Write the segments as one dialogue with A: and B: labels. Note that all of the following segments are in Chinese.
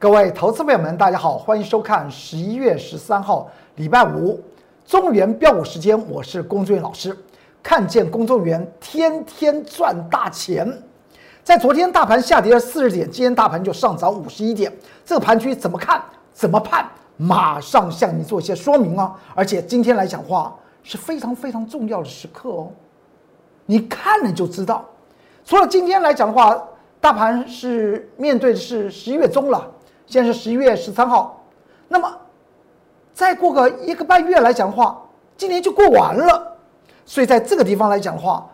A: 各位投资朋友们，大家好，欢迎收看十一月十三号礼拜五中原标股时间，我是龚俊老师。看见公众员天天赚大钱，在昨天大盘下跌了四十点，今天大盘就上涨五十一点，这个盘局怎么看？怎么判？马上向你做一些说明啊！而且今天来讲话是非常非常重要的时刻哦，你看了就知道。除了今天来讲的话，大盘是面对的是十一月中了。现在是十一月十三号，那么再过个一个半月来讲的话，今年就过完了。所以在这个地方来讲的话，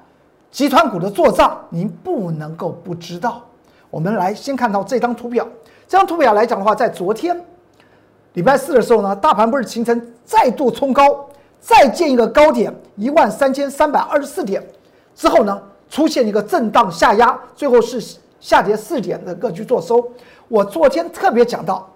A: 集团股的做账您不能够不知道。我们来先看到这张图表，这张图表来讲的话，在昨天礼拜四的时候呢，大盘不是形成再度冲高，再建一个高点一万三千三百二十四点之后呢，出现一个震荡下压，最后是下跌四点的格局做收。我昨天特别讲到，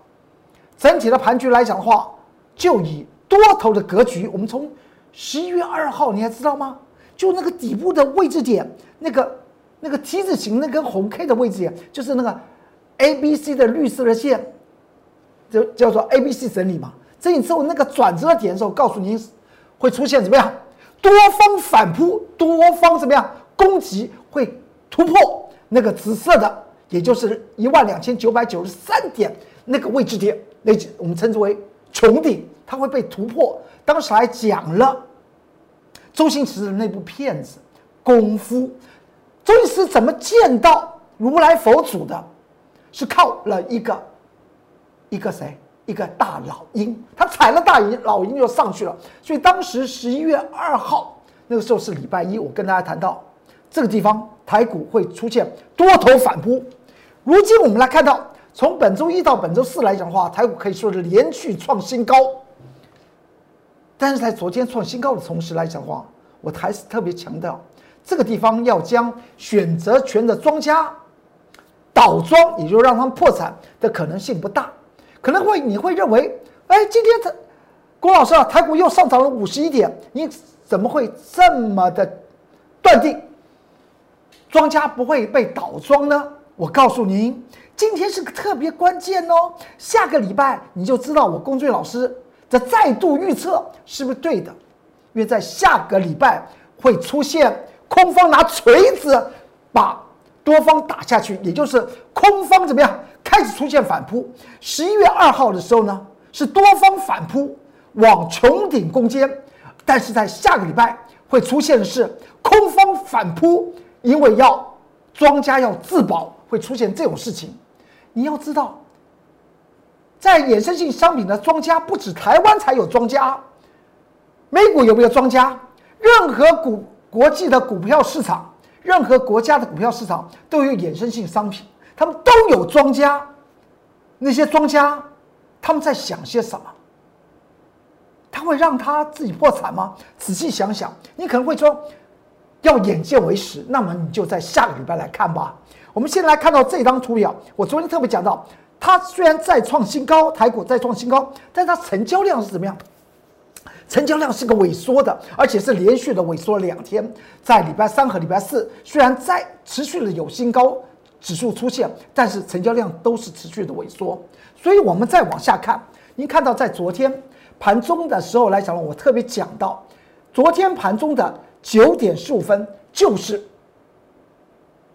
A: 整体的盘局来讲的话，就以多头的格局。我们从十一月二号，你还知道吗？就那个底部的位置点，那个那个 T 字形那根红 K 的位置点，就是那个 A B C 的绿色的线，就叫做 A B C 整理嘛。整理之后，那个转折点的时候，告诉您会出现怎么样？多方反扑，多方怎么样攻击会突破那个紫色的。也就是一万两千九百九十三点那个位置点，那我们称之为穹顶，它会被突破。当时还讲了周星驰的那部片子《功夫》，周星驰怎么见到如来佛祖的？是靠了一个一个谁？一个大老鹰，他踩了大鹰，老鹰就上去了。所以当时十一月二号那个时候是礼拜一，我跟大家谈到这个地方台股会出现多头反扑。如今我们来看到，从本周一到本周四来讲的话，台股可以说是连续创新高。但是在昨天创新高的同时来讲的话，我还是特别强调，这个地方要将选择权的庄家倒庄，也就让他们破产的可能性不大。可能会你会认为，哎，今天这郭老师啊，台股又上涨了五十一点，你怎么会这么的断定庄家不会被倒庄呢？我告诉您，今天是个特别关键哦。下个礼拜你就知道我龚俊老师的再度预测是不是对的，因为在下个礼拜会出现空方拿锤子把多方打下去，也就是空方怎么样开始出现反扑。十一月二号的时候呢，是多方反扑往穹顶攻坚，但是在下个礼拜会出现的是空方反扑，因为要庄家要自保。会出现这种事情，你要知道，在衍生性商品的庄家不止台湾才有庄家，美股有没有庄家？任何股国际的股票市场，任何国家的股票市场都有衍生性商品，他们都有庄家。那些庄家他们在想些什么？他会让他自己破产吗？仔细想想，你可能会说，要眼见为实，那么你就在下个礼拜来看吧。我们现在来看到这张图表，我昨天特别讲到，它虽然再创新高，台股再创新高，但它成交量是怎么样？成交量是个萎缩的，而且是连续的萎缩两天。在礼拜三和礼拜四，虽然在持续的有新高指数出现，但是成交量都是持续的萎缩。所以我们再往下看，您看到在昨天盘中的时候来讲，我特别讲到，昨天盘中的九点十五分就是。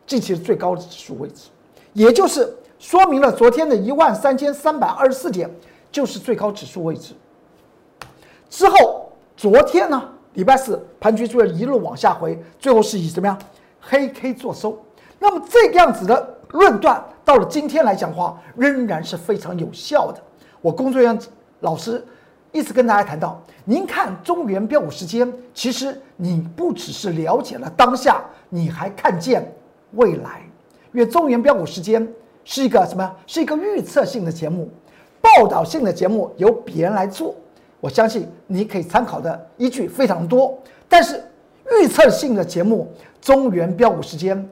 A: 近期的最高指数位置，也就是说明了昨天的一万三千三百二十四点就是最高指数位置。之后，昨天呢，礼拜四盘局出现一路往下回，最后是以怎么样黑 K 做收。那么这个样子的论断，到了今天来讲的话，仍然是非常有效的。我工作人员老师一直跟大家谈到，您看中原标股时间，其实你不只是了解了当下，你还看见。未来，因为中原标股时间是一个什么？是一个预测性的节目，报道性的节目由别人来做。我相信你可以参考的依据非常多，但是预测性的节目，中原标股时间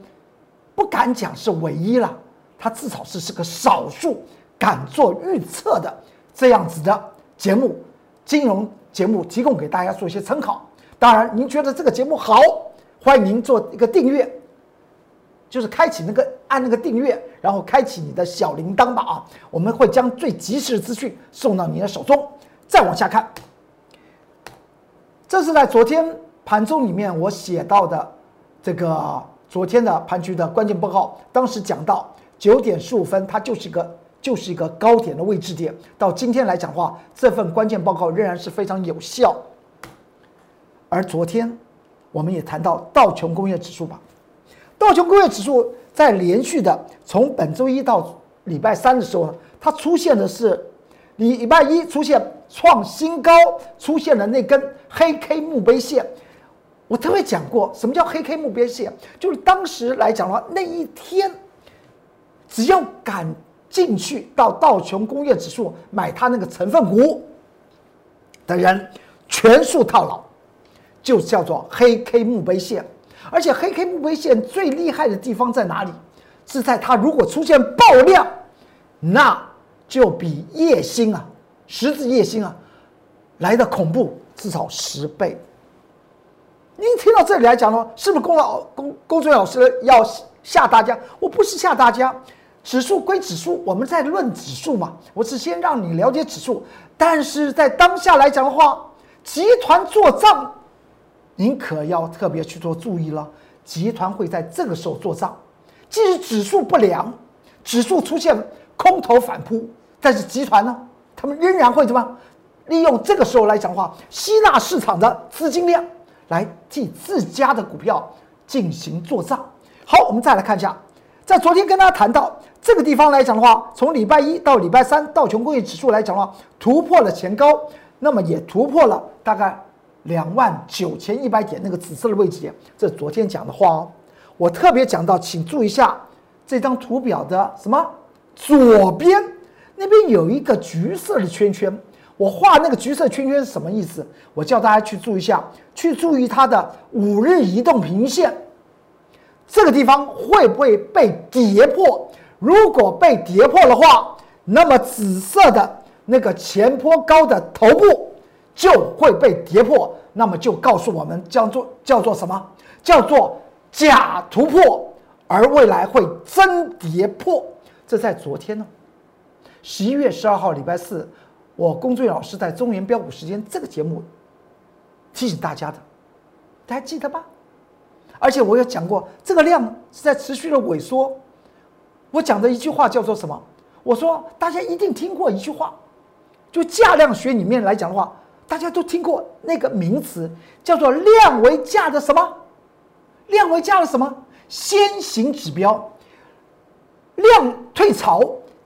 A: 不敢讲是唯一了，它至少是是个少数敢做预测的这样子的节目，金融节目提供给大家做一些参考。当然，您觉得这个节目好，欢迎您做一个订阅。就是开启那个按那个订阅，然后开启你的小铃铛吧啊！我们会将最及时的资讯送到你的手中。再往下看，这是在昨天盘中里面我写到的这个昨天的盘局的关键报告，当时讲到九点十五分，它就是一个就是一个高点的位置点。到今天来讲的话，这份关键报告仍然是非常有效。而昨天我们也谈到道琼工业指数吧。道琼工业指数在连续的从本周一到礼拜三的时候呢，它出现的是礼拜一出现创新高，出现了那根黑 K 墓碑线。我特别讲过，什么叫黑 K 墓碑线？就是当时来讲的话，那一天只要敢进去到道琼工业指数买它那个成分股的人，全数套牢，就叫做黑 K 墓碑线。而且黑 K 墓碑线最厉害的地方在哪里？是在它如果出现爆量，那就比夜星啊，十字夜星啊来的恐怖至少十倍。您听到这里来讲的话，是不是龚老龚龚俊老师要吓大家？我不是吓大家，指数归指数，我们在论指数嘛。我是先让你了解指数，但是在当下来讲的话，集团做账。您可要特别去做注意了，集团会在这个时候做账，即使指数不良，指数出现空头反扑，但是集团呢，他们仍然会怎么利用这个时候来讲话，吸纳市场的资金量，来替自家的股票进行做账。好，我们再来看一下，在昨天跟大家谈到这个地方来讲的话，从礼拜一到礼拜三，道琼工业指数来讲的话，突破了前高，那么也突破了大概。两万九千一百点那个紫色的位置点，这是昨天讲的话哦。我特别讲到，请注意一下这张图表的什么左边那边有一个橘色的圈圈，我画那个橘色圈圈是什么意思？我叫大家去注意一下，去注意它的五日移动平均线，这个地方会不会被跌破？如果被跌破的话，那么紫色的那个前坡高的头部。就会被跌破，那么就告诉我们叫做叫做什么？叫做假突破，而未来会真跌破。这在昨天呢，十一月十二号礼拜四，我龚俊老师在中原标股时间这个节目提醒大家的，大家记得吧？而且我有讲过，这个量是在持续的萎缩。我讲的一句话叫做什么？我说大家一定听过一句话，就价量学里面来讲的话。大家都听过那个名词，叫做量为价的什么？量为价的什么？先行指标。量退潮，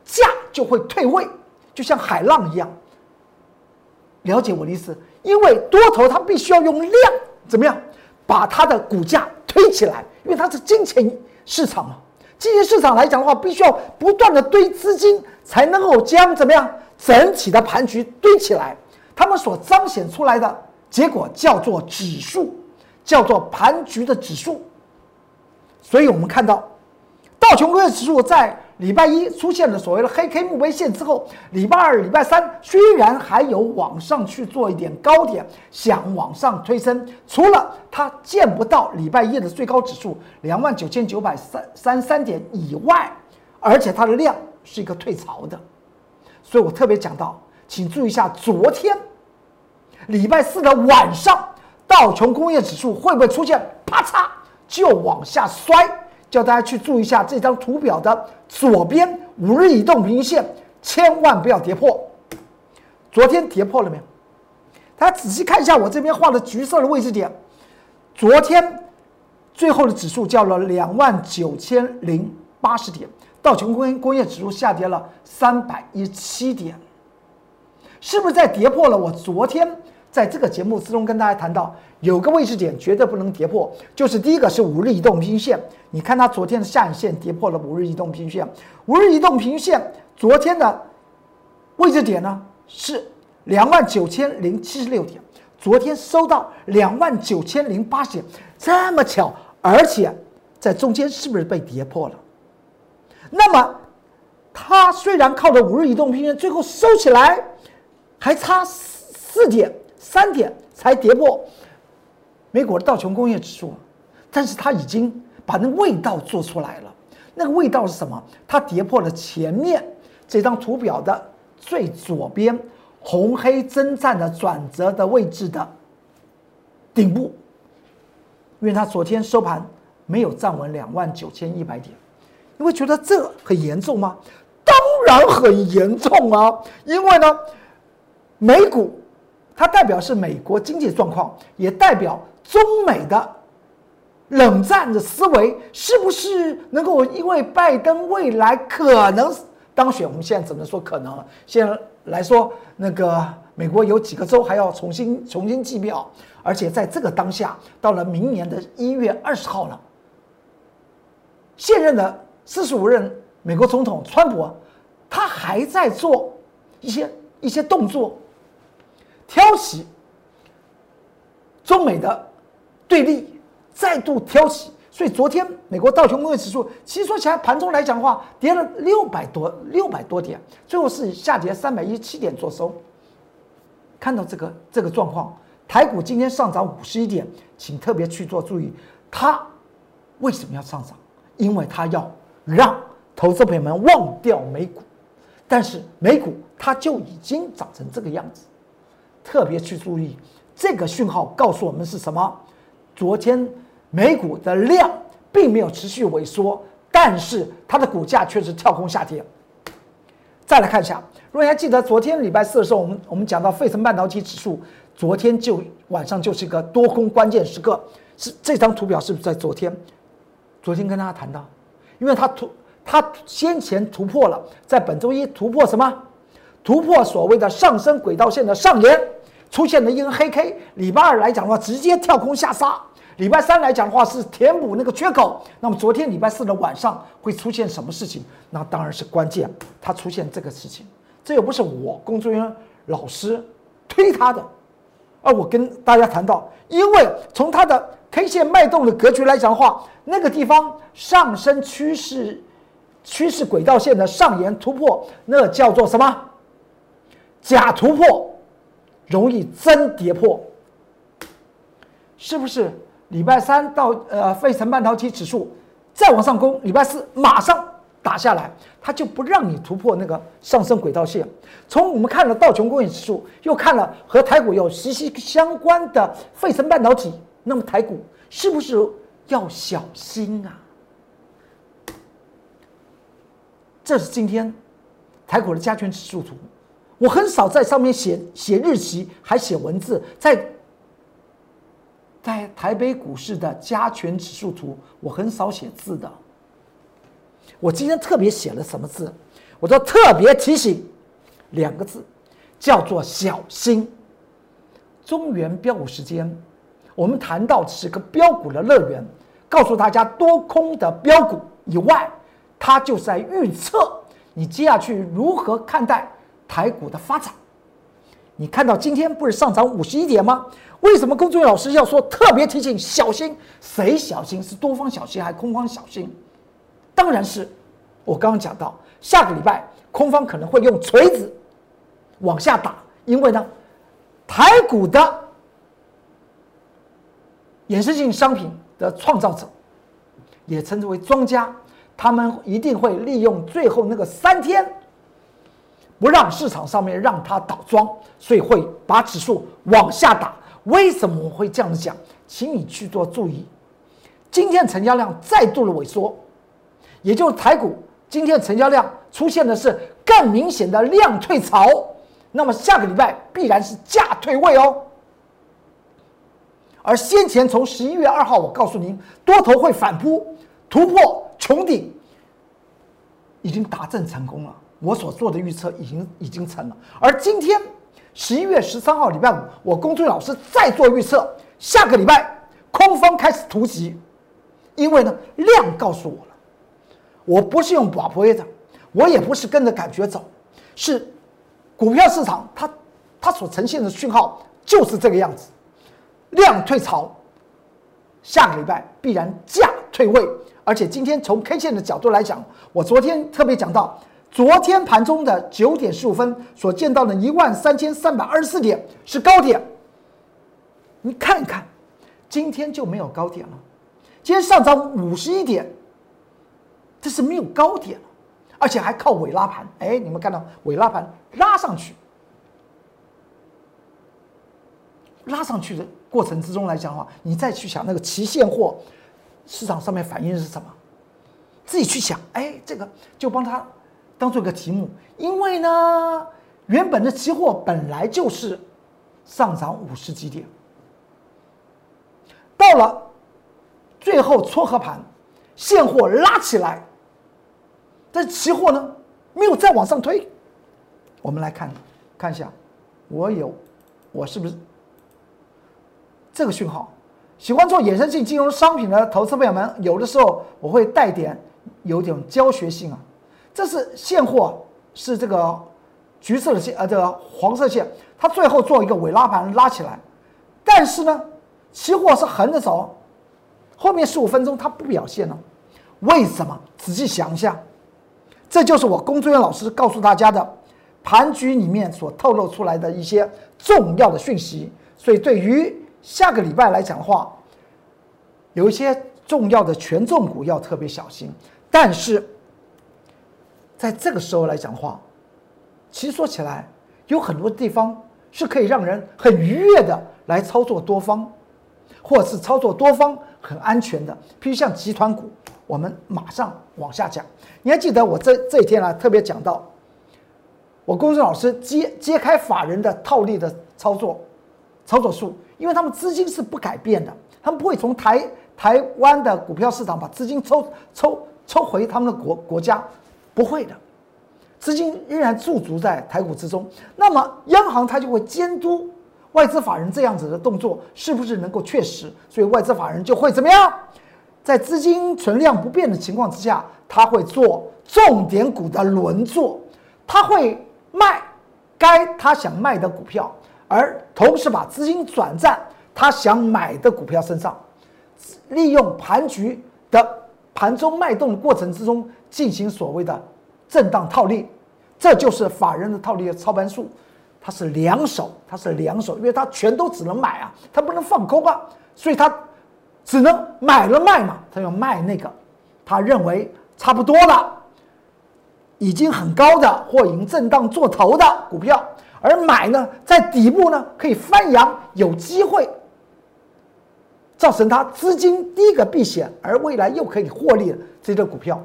A: 价就会退位，就像海浪一样。了解我的意思？因为多头它必须要用量怎么样把它的股价推起来？因为它是金钱市场嘛。基金市场来讲的话，必须要不断的堆资金，才能够将怎么样整体的盘局堆起来。他们所彰显出来的结果叫做指数，叫做盘局的指数。所以我们看到道琼工业指数在礼拜一出现了所谓的黑 K 墓碑线之后，礼拜二、礼拜三虽然还有往上去做一点高点，想往上推升，除了它见不到礼拜一的最高指数两万九千九百三三三点以外，而且它的量是一个退潮的。所以我特别讲到。请注意一下，昨天礼拜四的晚上，道琼工业指数会不会出现啪嚓就往下摔？叫大家去注意一下这张图表的左边五日移动平均线，千万不要跌破。昨天跌破了没有？大家仔细看一下我这边画的橘色的位置点，昨天最后的指数叫了两万九千零八十点，道琼工工业指数下跌了三百一十七点。是不是在跌破了？我昨天在这个节目之中跟大家谈到，有个位置点绝对不能跌破，就是第一个是五日移动平均线。你看它昨天的下影线跌破了五日移动平均线，五日移动平均线昨天的位置点呢是两万九千零七十六点，昨天收到两万九千零八十点，这么巧，而且在中间是不是被跌破了？那么它虽然靠着五日移动平均线，最后收起来。还差四四点三点才跌破美国的道琼工业指数，但是它已经把那味道做出来了。那个味道是什么？它跌破了前面这张图表的最左边红黑征战的转折的位置的顶部，因为它昨天收盘没有站稳两万九千一百点，你会觉得这很严重吗？当然很严重啊！因为呢，美股它代表是美国经济状况，也代表中美的。冷战的思维是不是能够因为拜登未来可能当选？我们现在只能说可能？现在来说，那个美国有几个州还要重新重新计票，而且在这个当下，到了明年的一月二十号了，现任的四十五任美国总统川普，他还在做一些一些动作，挑起中美的对立。再度挑起，所以昨天美国道琼工业指数其实说起来盘中来讲的话，跌了六百多六百多点，最后是下跌三百一十七点做收。看到这个这个状况，台股今天上涨五十一点，请特别去做注意，它为什么要上涨？因为它要让投资朋友们忘掉美股，但是美股它就已经涨成这个样子，特别去注意这个讯号告诉我们是什么？昨天。美股的量并没有持续萎缩，但是它的股价却是跳空下跌。再来看一下，如果你还记得昨天礼拜四的时候，我们我们讲到费城半导体指数，昨天就晚上就是一个多空关键时刻。是这张图表是不是在昨天？昨天跟大家谈到，因为它突它先前突破了，在本周一突破什么？突破所谓的上升轨道线的上沿，出现了一根黑 K。礼拜二来讲的话，直接跳空下杀。礼拜三来讲的话是填补那个缺口，那么昨天礼拜四的晚上会出现什么事情？那当然是关键，它出现这个事情，这又不是我工作人员老师推他的，而我跟大家谈到，因为从它的 K 线脉动的格局来讲的话，那个地方上升趋势趋势轨道线的上沿突破，那叫做什么？假突破，容易真跌破，是不是？礼拜三到呃，费城半导体指数再往上攻，礼拜四马上打下来，它就不让你突破那个上升轨道线。从我们看了道琼工业指数，又看了和台股有息息相关的费城半导体，那么台股是不是要小心啊？这是今天台股的加权指数图，我很少在上面写写日期，还写文字在。在台北股市的加权指数图，我很少写字的。我今天特别写了什么字？我说特别提醒两个字，叫做小心。中原标股时间，我们谈到是个标股的乐园，告诉大家多空的标股以外，它就是在预测你接下去如何看待台股的发展。你看到今天不是上涨五十一点吗？为什么工作人员老师要说特别提醒小心？谁小心？是多方小心还是空方小心？当然是，我刚刚讲到，下个礼拜空方可能会用锤子往下打，因为呢，台股的衍生性商品的创造者，也称之为庄家，他们一定会利用最后那个三天，不让市场上面让它倒庄，所以会把指数往下打。为什么我会这样子讲？请你去做注意。今天成交量再度的萎缩，也就是台股今天成交量出现的是更明显的量退潮。那么下个礼拜必然是价退位哦。而先前从十一月二号，我告诉您，多头会反扑突破穹顶，已经达阵成功了。我所做的预测已经已经成了。而今天。十一月十三号，礼拜五，我公孙老师再做预测，下个礼拜空方开始突袭，因为呢量告诉我了，我不是用把波的，我也不是跟着感觉走，是股票市场它它所呈现的讯号就是这个样子，量退潮，下个礼拜必然价退位，而且今天从 K 线的角度来讲，我昨天特别讲到。昨天盘中的九点十五分所见到的一万三千三百二十四点是高点，你看一看，今天就没有高点了。今天上涨五十一点，这是没有高点，而且还靠尾拉盘。哎，你们看到尾拉盘拉上去，拉上去的过程之中来讲的话，你再去想那个期现货市场上面反应是什么，自己去想。哎，这个就帮他当做一个题目，因为呢，原本的期货本来就是上涨五十几点，到了最后撮合盘，现货拉起来，但期货呢没有再往上推。我们来看看一下，我有我是不是？这个讯号，喜欢做衍生性金融商品的投资朋友们，有的时候我会带点有点教学性啊。这是现货，是这个橘色的线，呃，这个黄色线，它最后做一个尾拉盘拉起来，但是呢，期货是横着走，后面十五分钟它不表现了，为什么？仔细想一下，这就是我工作人员老师告诉大家的盘局里面所透露出来的一些重要的讯息，所以对于。下个礼拜来讲的话，有一些重要的权重股要特别小心。但是，在这个时候来讲的话，其实说起来，有很多地方是可以让人很愉悦的来操作多方，或者是操作多方很安全的。譬如像集团股，我们马上往下讲。你还记得我这这一天呢，特别讲到我公司老师揭揭开法人的套利的操作操作数。因为他们资金是不改变的，他们不会从台台湾的股票市场把资金抽抽抽回他们的国国家，不会的，资金仍然驻足在台股之中。那么央行它就会监督外资法人这样子的动作是不是能够确实，所以外资法人就会怎么样，在资金存量不变的情况之下，他会做重点股的轮做，他会卖该他想卖的股票。而同时把资金转战他想买的股票身上，利用盘局的盘中脉动的过程之中进行所谓的震荡套利，这就是法人的套利的操盘术。它是两手，它是两手，因为它全都只能买啊，它不能放空啊，所以它只能买了卖嘛，他要卖那个他认为差不多了，已经很高的或已经震荡做头的股票。而买呢，在底部呢可以翻扬，有机会造成它资金第一个避险，而未来又可以获利的这个股票，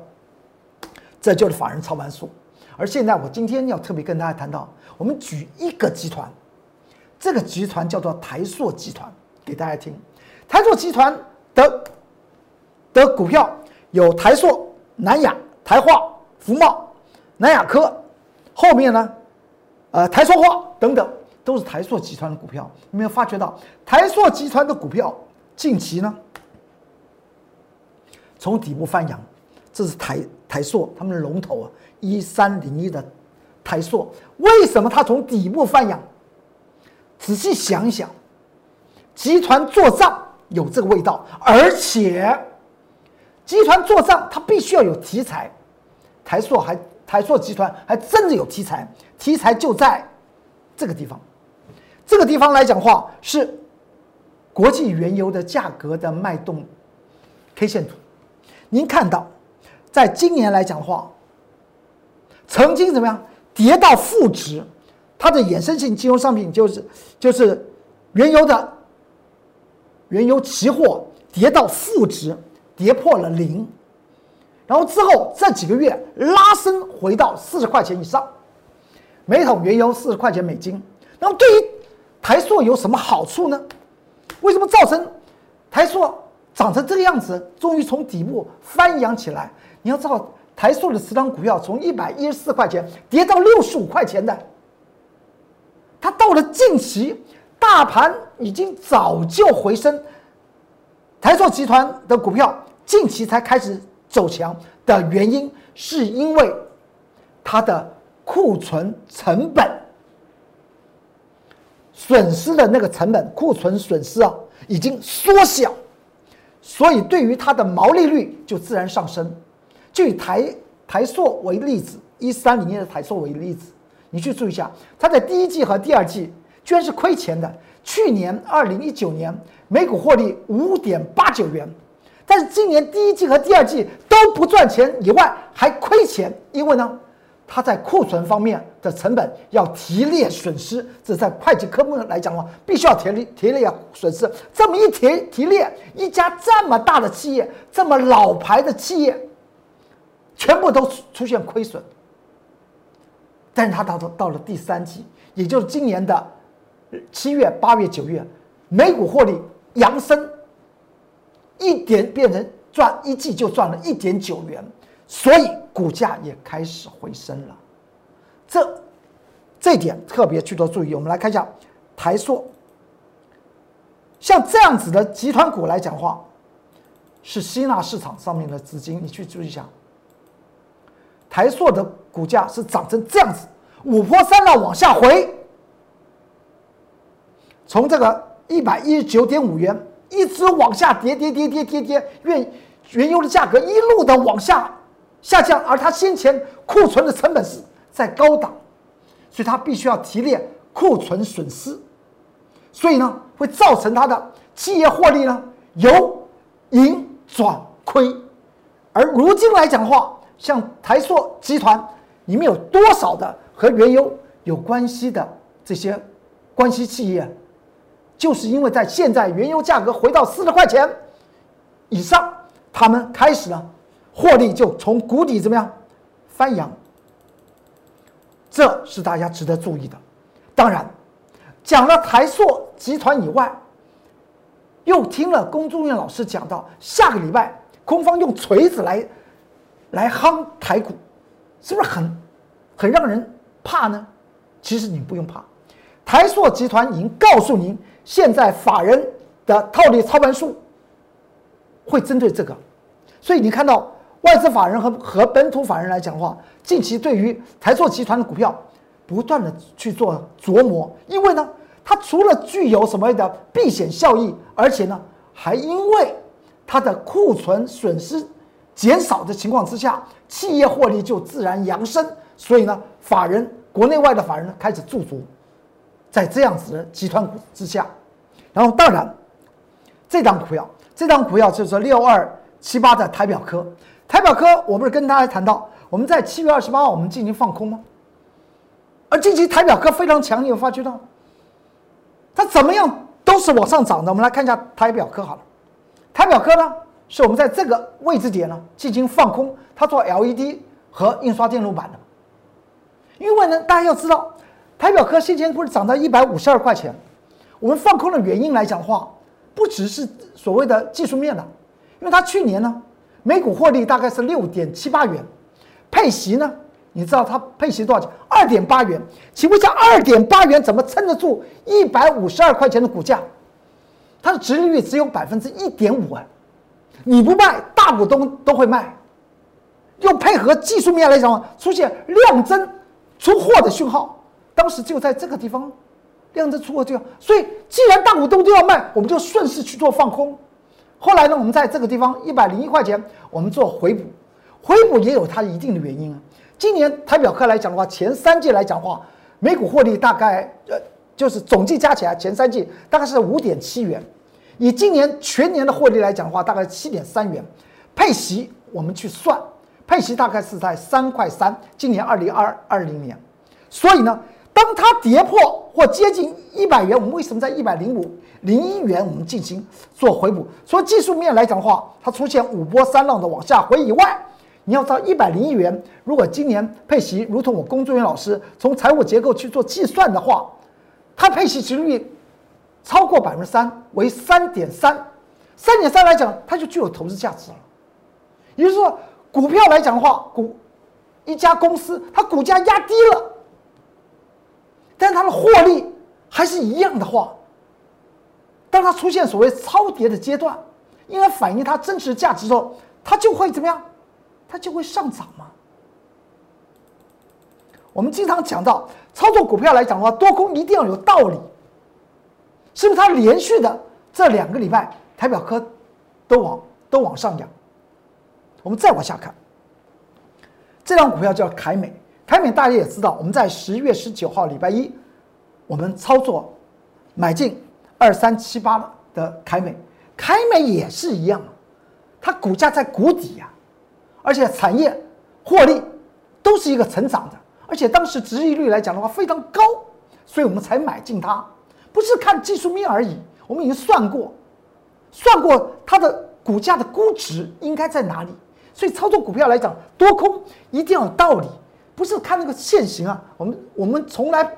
A: 这就是法人操盘术。而现在我今天要特别跟大家谈到，我们举一个集团，这个集团叫做台塑集团，给大家听。台塑集团的的股票有台塑、南亚、台化、福茂、南亚科，后面呢？呃，台塑化等等都是台塑集团的股票，有没有发觉到台塑集团的股票近期呢从底部翻扬？这是台台硕他们的龙头啊，一三零一的台硕，为什么它从底部翻扬？仔细想一想，集团做账有这个味道，而且集团做账它必须要有题材，台硕还。台硕集团还真的有题材，题材就在这个地方。这个地方来讲话是国际原油的价格的脉动 K 线图。您看到，在今年来讲的话，曾经怎么样跌到负值？它的衍生性金融商品就是就是原油的原油期货跌到负值，跌破了零。然后之后这几个月拉升回到四十块钱以上，每桶原油四十块钱美金。那么对于台塑有什么好处呢？为什么造成台塑长成这个样子？终于从底部翻扬起来。你要知道，台塑的持仓股票从一百一十四块钱跌到六十五块钱的，它到了近期，大盘已经早就回升。台塑集团的股票近期才开始。走强的原因是因为它的库存成本损失的那个成本，库存损失啊已经缩小，所以对于它的毛利率就自然上升。就以台台塑为例子，一三零年的台塑为例子，你去注意一下，它在第一季和第二季居然是亏钱的。去年二零一九年每股获利五点八九元。但是今年第一季和第二季都不赚钱，以外还亏钱，因为呢，它在库存方面的成本要提列损失，这在会计科目来讲的话，必须要提列提列损失。这么一提提列，一家这么大的企业，这么老牌的企业，全部都出现亏损。但是它到到到了第三季，也就是今年的七月、八月、九月，每股获利扬升，一点变成赚一季就赚了一点九元，所以股价也开始回升了。这这点特别去做注意。我们来看一下台塑，像这样子的集团股来讲话，是吸纳市场上面的资金，你去注意一下。台塑的股价是涨成这样子，五波三浪往下回，从这个一百一十九点五元一直往下跌，跌跌跌跌跌，原原油的价格一路的往下下降，而它先前库存的成本是在高档，所以它必须要提炼库存损失，所以呢会造成它的企业获利呢由盈转亏，而如今来讲的话。像台塑集团里面有多少的和原油有关系的这些关系企业，就是因为在现在原油价格回到四十块钱以上，他们开始了获利就从谷底怎么样翻扬，这是大家值得注意的。当然，讲了台塑集团以外，又听了龚中院老师讲到下个礼拜空方用锤子来。来夯台股，是不是很很让人怕呢？其实你不用怕，台塑集团已经告诉您，现在法人的套利操盘术会针对这个，所以你看到外资法人和和本土法人来讲的话，近期对于台塑集团的股票不断的去做琢磨，因为呢，它除了具有什么的避险效益，而且呢，还因为它的库存损失。减少的情况之下，企业获利就自然扬升。所以呢，法人国内外的法人呢开始驻足，在这样子的集团股之下。然后，当然，这张股票，这张股票就是六二七八的台表科。台表科，我不是跟大家谈到，我们在七月二十八号我们进行放空吗？而近期台表科非常强，你有发觉到？它怎么样都是往上涨的。我们来看一下台表科好了，台表科呢？是我们在这个位置点呢进行放空，它做 LED 和印刷电路板的。因为呢，大家要知道，台表科先前不是涨到一百五十二块钱，我们放空的原因来讲的话，不只是所谓的技术面的，因为它去年呢每股获利大概是六点七八元，配息呢，你知道它配息多少钱？二点八元。请问一下，二点八元怎么撑得住一百五十二块钱的股价？它的殖利率只有百分之一点五啊。你不卖，大股东都会卖。又配合技术面来讲，出现量增出货的讯号，当时就在这个地方，量增出货就要。所以，既然大股东都要卖，我们就顺势去做放空。后来呢，我们在这个地方一百零一块钱，我们做回补，回补也有它一定的原因啊。今年台表科来讲的话，前三季来讲的话，每股获利大概呃，就是总计加起来前三季大概是五点七元。以今年全年的获利来讲的话，大概七点三元，配息我们去算，配息大概是在三块三。今年二零二二零年，所以呢，当它跌破或接近一百元，我们为什么在一百零五零一元我们进行做回补？所以技术面来讲的话，它出现五波三浪的往下回以外，你要到一百零一元，如果今年配息如同我工作人员老师从财务结构去做计算的话，它配息值率。超过百分之三为三点三，三点三来讲，它就具有投资价值了。也就是说，股票来讲的话，股一家公司它股价压低了，但它的获利还是一样的话，当它出现所谓超跌的阶段，应该反映它真实价值之后，它就会怎么样？它就会上涨嘛。我们经常讲到操作股票来讲的话，多空一定要有道理。是不是它连续的这两个礼拜台表科都往都往上扬？我们再往下看，这张股票叫凯美。凯美大家也知道，我们在十一月十九号礼拜一，我们操作买进二三七八的凯美，凯美也是一样，它股价在谷底呀，而且产业获利都是一个成长的，而且当时殖利率来讲的话非常高，所以我们才买进它，不是看技术面而已。我们已经算过，算过它的股价的估值应该在哪里。所以操作股票来讲，多空一定要有道理，不是看那个现行啊。我们我们从来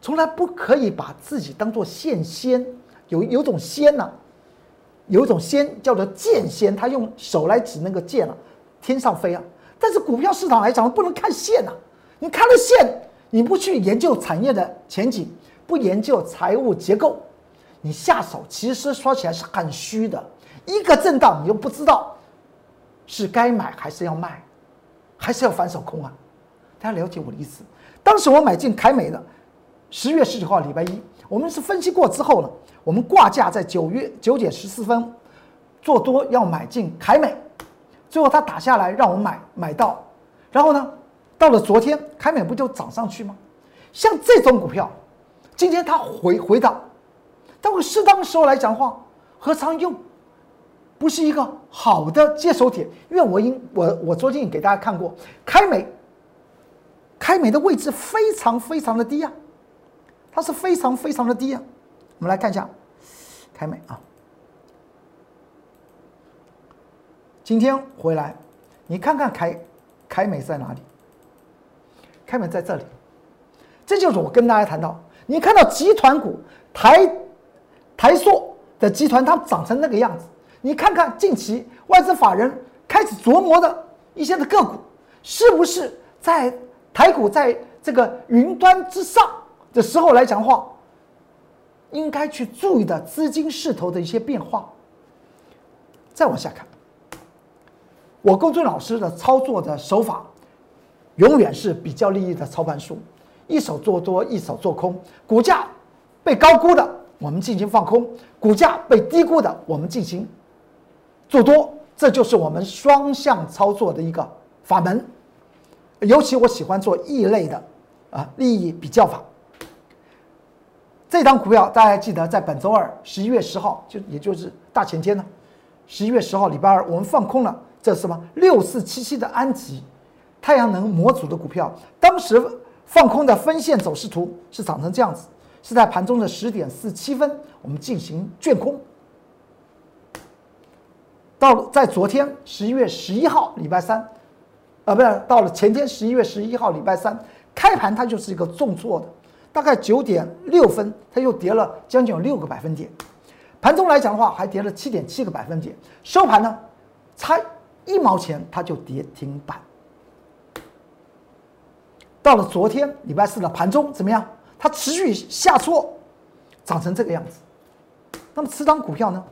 A: 从来不可以把自己当做现仙，有有种仙呐。有一种仙叫做剑仙，他用手来指那个剑啊，天上飞啊。但是股票市场来讲，不能看线呐。你看了线，你不去研究产业的前景，不研究财务结构，你下手其实说起来是很虚的。一个震荡，你又不知道是该买还是要卖，还是要反手空啊？大家了解我的意思？当时我买进凯美的，十月十九号礼拜一，我们是分析过之后呢。我们挂价在九月九点十四分做多要买进凯美，最后它打下来让我买买到，然后呢，到了昨天凯美不就涨上去吗？像这种股票，今天它回回到，但会适当的时候来讲话，何尝又不是一个好的接手点？因为我因我我昨天也给大家看过凯美，凯美的位置非常非常的低啊，它是非常非常的低啊。我们来看一下。凯美啊，今天回来，你看看凯凯美在哪里？凯美在这里，这就是我跟大家谈到，你看到集团股台台塑的集团，它长成那个样子，你看看近期外资法人开始琢磨的一些的个股，是不是在台股在这个云端之上的时候来讲话？应该去注意的资金势头的一些变化。再往下看，我公孙老师的操作的手法，永远是比较利益的操盘术，一手做多，一手做空。股价被高估的，我们进行放空；股价被低估的，我们进行做多。这就是我们双向操作的一个法门。尤其我喜欢做异类的啊利益比较法。这张股票大家记得，在本周二十一月十号，就也就是大前天呢，十一月十号礼拜二，我们放空了，这是什么？六四七七的安吉，太阳能模组的股票，当时放空的分线走势图是长成这样子，是在盘中的十点四七分，我们进行卷空。到在昨天十一月十一号礼拜三，啊，不是到了前天十一月十一号礼拜三开盘，它就是一个重挫的。大概九点六分，它又跌了将近有六个百分点。盘中来讲的话，还跌了七点七个百分点。收盘呢，差一毛钱它就跌停板。到了昨天礼拜四的盘中怎么样？它持续下挫，涨成这个样子。那么此张股票呢？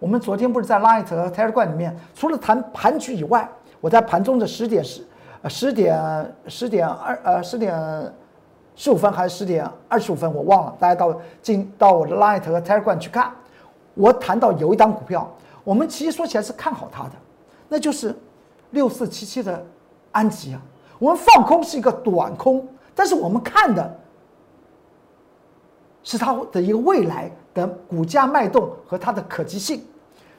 A: 我们昨天不是在 Light 和 Telegram 里面，除了谈盘局以外，我在盘中的十点十呃十点十点二呃十点。十五分还是十点二十五分，我忘了。大家到进到我的 Light 和 Telegram 去看。我谈到有一档股票，我们其实说起来是看好它的，那就是六四七七的安吉啊。我们放空是一个短空，但是我们看的是它的一个未来的股价脉动和它的可及性。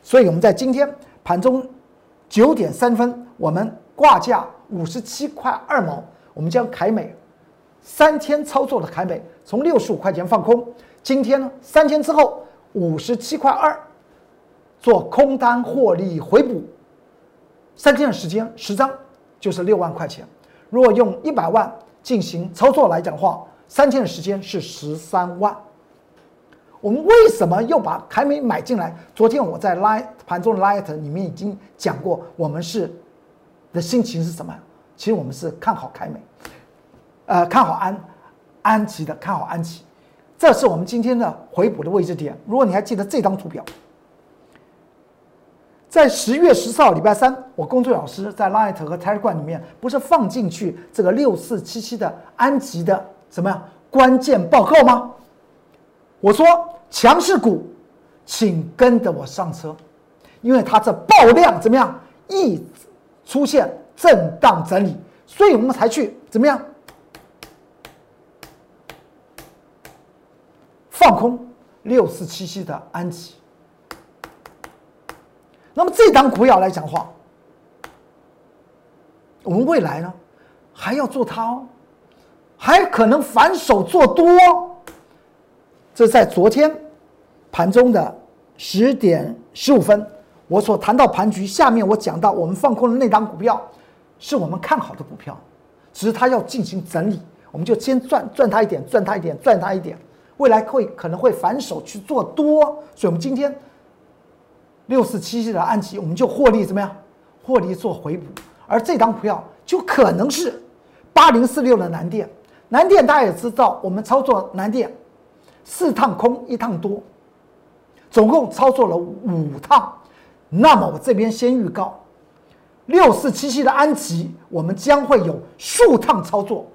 A: 所以我们在今天盘中九点三分，我们挂价五十七块二毛，我们将凯美。三天操作的凯美从六十五块钱放空，今天呢三天之后五十七块二做空单获利回补，三天的时间十张就是六万块钱。如果用一百万进行操作来讲的话，三天的时间是十三万。我们为什么又把凯美买进来？昨天我在拉盘中的 light 里面已经讲过，我们是的心情是什么？其实我们是看好凯美。呃，看好安安琪的，看好安琪，这是我们今天的回补的位置点。如果你还记得这张图表，在十月十四号礼拜三，我工作老师在 Light 和 Telegram 里面不是放进去这个六四七七的安吉的什么呀关键报告吗？我说强势股，请跟着我上车，因为它这爆量怎么样，一出现震荡整理，所以我们才去怎么样？放空六四七七的安吉，那么这档股票来讲话，我们未来呢还要做它哦，还可能反手做多。这是在昨天盘中的十点十五分，我所谈到盘局下面，我讲到我们放空的那张股票是我们看好的股票，只是它要进行整理，我们就先赚赚它一点，赚它一点，赚它一点，未来会可能会反手去做多，所以我们今天六四七七的安吉，我们就获利怎么样？获利做回补。而这张股票就可能是八零四六的南电，南电大家也知道，我们操作南电四趟空一趟多，总共操作了五趟。那么我这边先预告，六四七七的安吉，我们将会有数趟操作，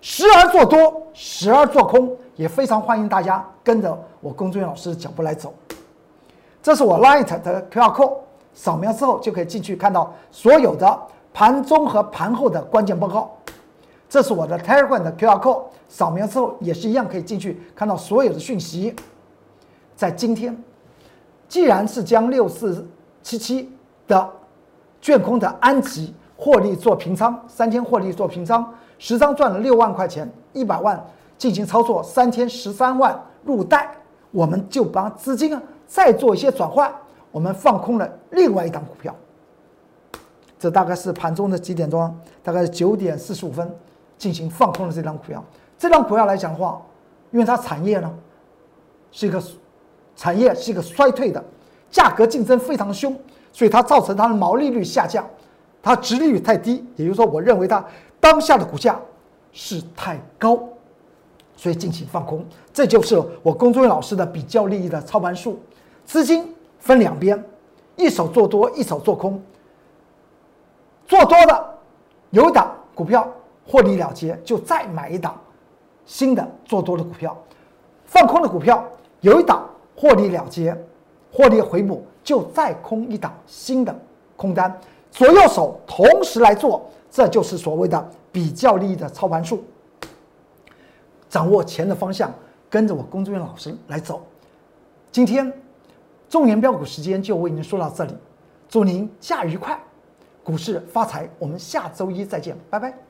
A: 时而做多，时而做空，也非常欢迎大家跟着我龚俊老师的脚步来走。这是我 Light 的 QR code，扫描之后就可以进去看到所有的。盘中和盘后的关键报告，这是我的 Telegram 的 QR code，扫描之后也是一样可以进去看到所有的讯息。在今天，既然是将六四七七的卷空的安吉获利做平仓，三天获利做平仓，十张赚了六万块钱，一百万进行操作，三天十三万入袋，我们就把资金啊再做一些转换，我们放空了另外一档股票。这大概是盘中的几点钟？大概是九点四十五分进行放空的这张股票。这张股票来讲的话，因为它产业呢是一个产业是一个衰退的，价格竞争非常凶，所以它造成它的毛利率下降，它殖利率太低。也就是说，我认为它当下的股价是太高，所以进行放空。这就是我龚忠伟老师的比较利益的操盘术，资金分两边，一手做多，一手做空。做多的有一档股票获利了结，就再买一档新的做多的股票；放空的股票有一档获利了结，获利回补，就再空一档新的空单。左右手同时来做，这就是所谓的比较利益的操盘术。掌握钱的方向，跟着我工作人员老师来走。今天中原标股时间就为您说到这里，祝您假愉快。股市发财，我们下周一再见，拜拜。